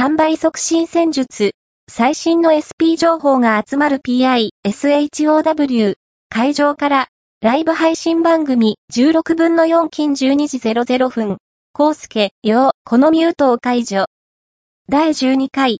販売促進戦術。最新の SP 情報が集まる PI、SHOW。会場から、ライブ配信番組16分の4金12時00分。コースケ、よう、このミュートを解除。第12回